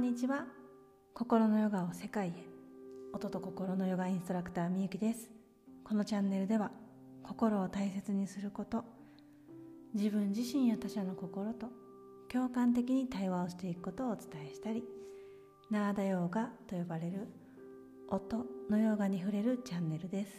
んにちは。心のヨガを世界へ。音と心のヨガインストラクターみゆきです。このチャンネルでは心を大切にすること自分自身や他者の心と共感的に対話をしていくことをお伝えしたりナーダヨーガと呼ばれる音のヨガに触れるチャンネルです。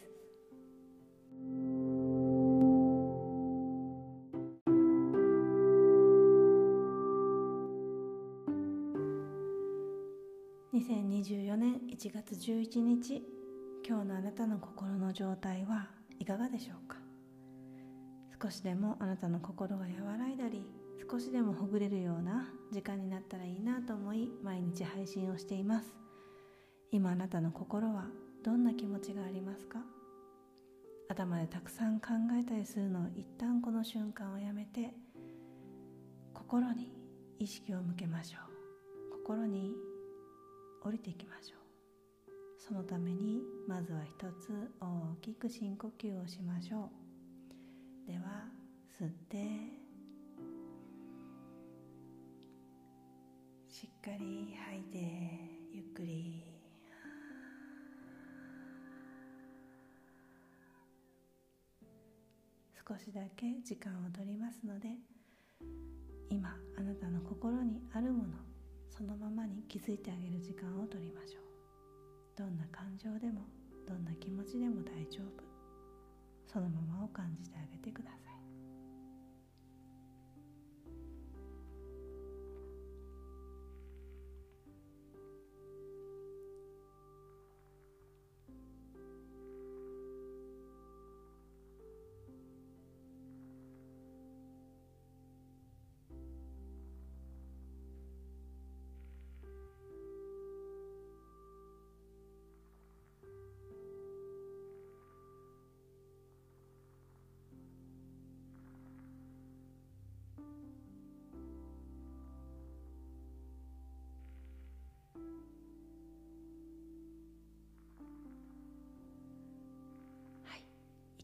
1月11日今日のあなたの心の状態はいかがでしょうか？少しでもあなたの心が和らいだり少しでもほぐれるような時間になったらいいなと思い毎日配信をしています。今あなたの心はどんな気持ちがありますか？頭でたくさん考えたりするのを一旦この瞬間をやめて心に意識を向けましょう。心に降りていきましょう。そのためにまずは一つ大きく深呼吸をしましょう。では吸って。しっかり吐いてゆっくり。少しだけ時間を取りますので今あなたの心にあるものそのままに気づいてあげる時間を取りましょう。どんな感情でもどんな気持ちでも大丈夫。そのままを感じてあげてください。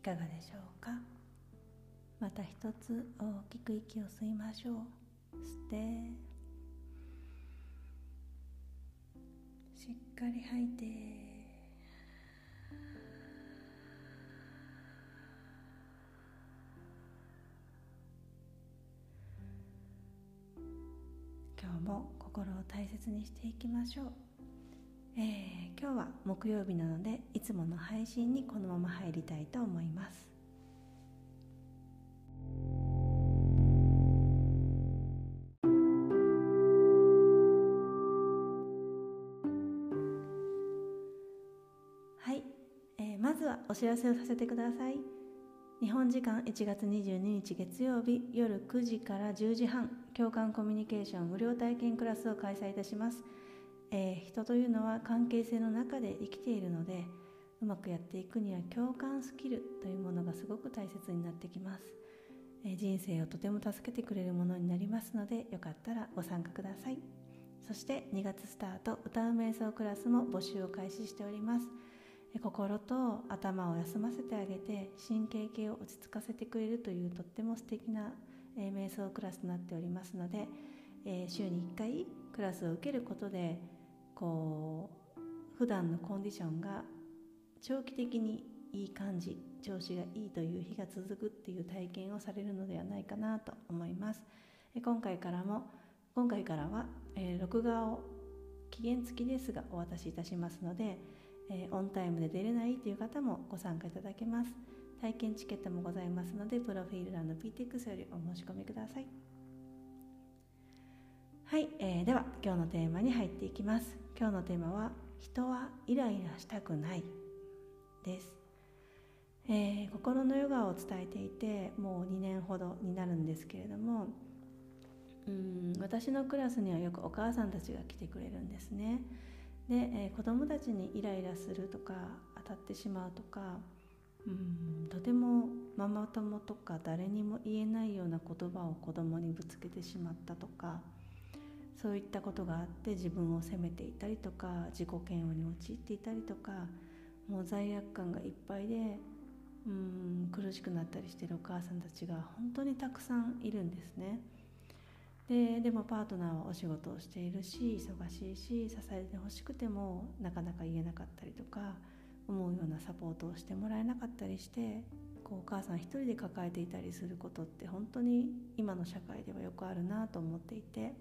かがでしょうか？また一つ大きく息を吸いましょう。吸って。しっかり吐いて。今日も心を大切にしていきましょう。えー、今日は木曜日なのでいつもの配信にこのまま入りたいと思います。はい、えー、まずはお知らせをさせてください。日本時間1月22日月曜日夜9時から10時半共感コミュニケーション無料体験クラスを開催いたします。えー、人というのは関係性の中で生きているのでうまくやっていくには共感スキルというものがすごく大切になってきます、えー、人生をとても助けてくれるものになりますのでよかったらご参加ください。そして2月スタート歌う瞑想クラスも募集を開始しております。心と頭を休ませてあげて神経系を落ち着かせてくれるというとっても素敵な、え瞑想クラスとなっておりますので、え週に1回クラスを受けることでこう普段のコンディションが長期的にいい感じ調子がいいという日が続くっていう体験をされるのではないかなと思います。今回からも今回からは、えー、録画を期限付きですがお渡しいたしますので、えー、オンタイムで出れないという方もご参加いただけます。体験チケットもございますのでプロフィール欄の PTX よりお申し込みください。はい、えー、では今日のテーマに入っていきます。今日のテーマは人はイライラしたくない。です、えー、心のヨガを伝えていてもう2年ほどになるんですけれどもうん私のクラスにはよくお母さんたちが来てくれるんですね。で、えー、子供たちにイライラするとか当たってしまうとかうんとてもママ友とか誰にも言えないような言葉を子供にぶつけてしまったとかそういったことがあって自分を責めていたりとか自己嫌悪に陥っていたりとかもう罪悪感がいっぱいでうん苦しくなったりしてるお母さんたちが本当にたくさんいるんですね。ででもパートナーはお仕事をしているし忙しいし支えてほしくてもなかなか言えなかったりとか思うようなサポートをしてもらえなかったりしてこうお母さん一人で抱えていたりすることって本当に今の社会ではよくあるなと思っていて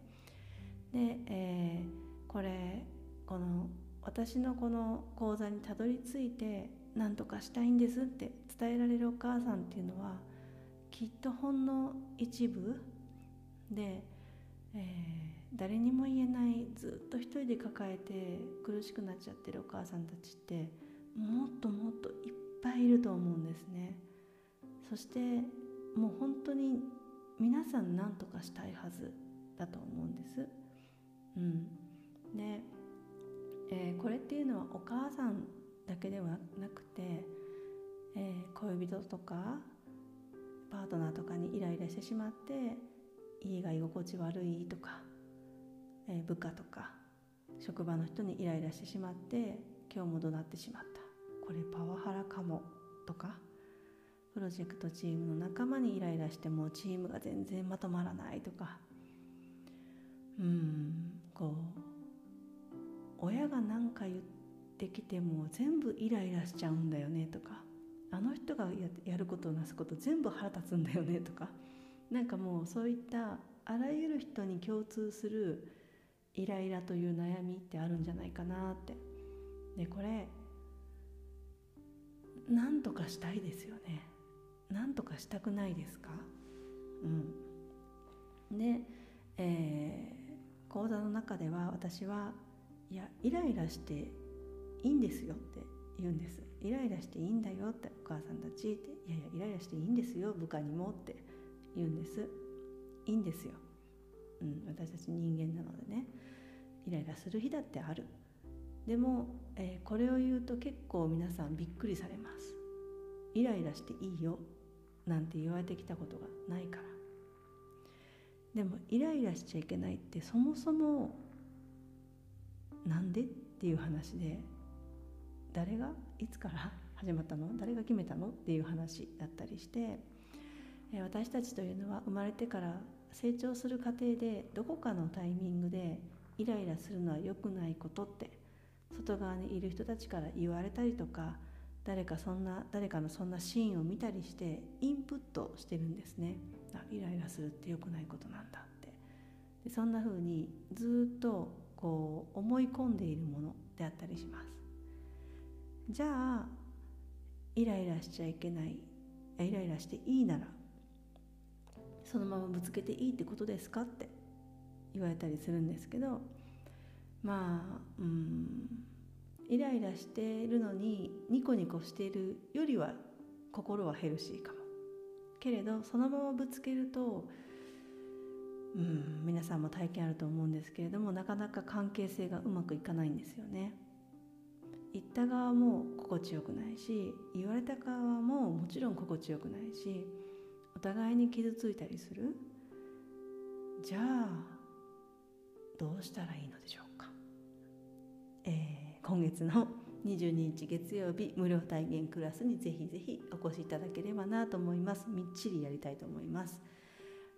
で、えー、これこの私のこの講座にたどり着いて何とかしたいんですって伝えられるお母さんっていうのはきっとほんの一部でえー、誰にも言えないずっと一人で抱えて苦しくなっちゃってるお母さんたちってもっともっといっぱいいると思うんですね。そしてもう本当に皆さん何とかしたいはずだと思うんです。うん。で、えー、これっていうのはお母さんだけではなくて、えー、恋人とかパートナーとかにイライラしてしまって家が居心地悪いとか、えー、部下とか職場の人にイライラしてしまって今日も怒鳴ってしまった。これパワハラかもとかプロジェクトチームの仲間にイライラしてもチームが全然まとまらないとか。うん。こう親が何か言ってきても全部イライラしちゃうんだよねとかあの人がやることをなすこと全部腹立つんだよねとかなんかもうそういったあらゆる人に共通するイライラという悩みってあるんじゃないかなって。でこれ何とかしたいですよね。何とかしたくないですか？うん。で、えー、講座の中では私はいやイライラしていいんですよって言うんです。イライラしていいんだよってお母さんたちっていやいやイライラしていいんですよ部下にもって言うんです。いいんですよ、うん、私たち人間なのでねイライラする日だってある。でも、えー、これを言うと結構皆さんびっくりされます。イライラしていいよなんて言われてきたことがないから。でもイライラしちゃいけないってそもそもなんでっていう話で誰がいつから始まったの？誰が決めたの？っていう話だったりして私たちというのは生まれてから成長する過程でどこかのタイミングでイライラするのは良くないことって外側にいる人たちから言われたりとか誰かそんな誰かのそんなシーンを見たりしてインプットしてるんですね。イライラするって良くないことなんだって。でそんな風にずっとこう思い込んでいるものであったりします。じゃあイライラしちゃいけない。イライラしていいならそのままぶつけていいってことですかって言われたりするんですけどまあうんイライラしているのにニコニコしているよりは心はヘルシーかも。けれどそのままぶつけるとうん皆さんも体験あると思うんですけれどもなかなか関係性がうまくいかないんですよね。言った側も心地よくないし言われた側ももちろん心地よくないしお互いに傷ついたりする。じゃあどうしたらいいのでしょうか、えー、今月の22日月曜日無料体験クラスにぜひぜひお越しいただければなと思います。みっちりやりたいと思います。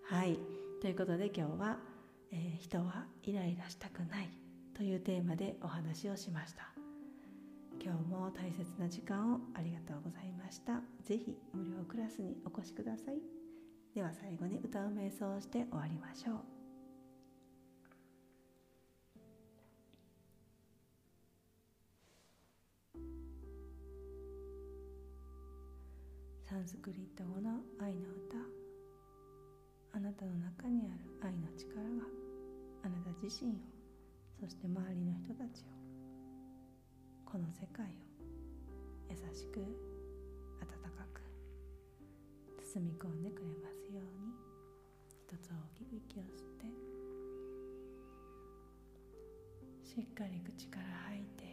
はい。ということで今日は、えー、人はイライラしたくないというテーマでお話をしました。今日も大切な時間をありがとうございました。ぜひ無料クラスにお越しください。では最後に歌う瞑想をして終わりましょう。サンスクリット語の愛の歌。あなたの中にある愛の力があなた自身をそして周りの人たちをこの世界を優しく温かく包み込んでくれますように一つ大きく息を吸ってしっかり口から吐いて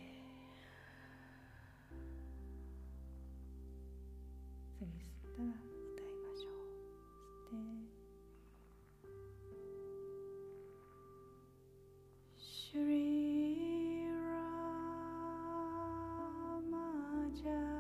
Asia.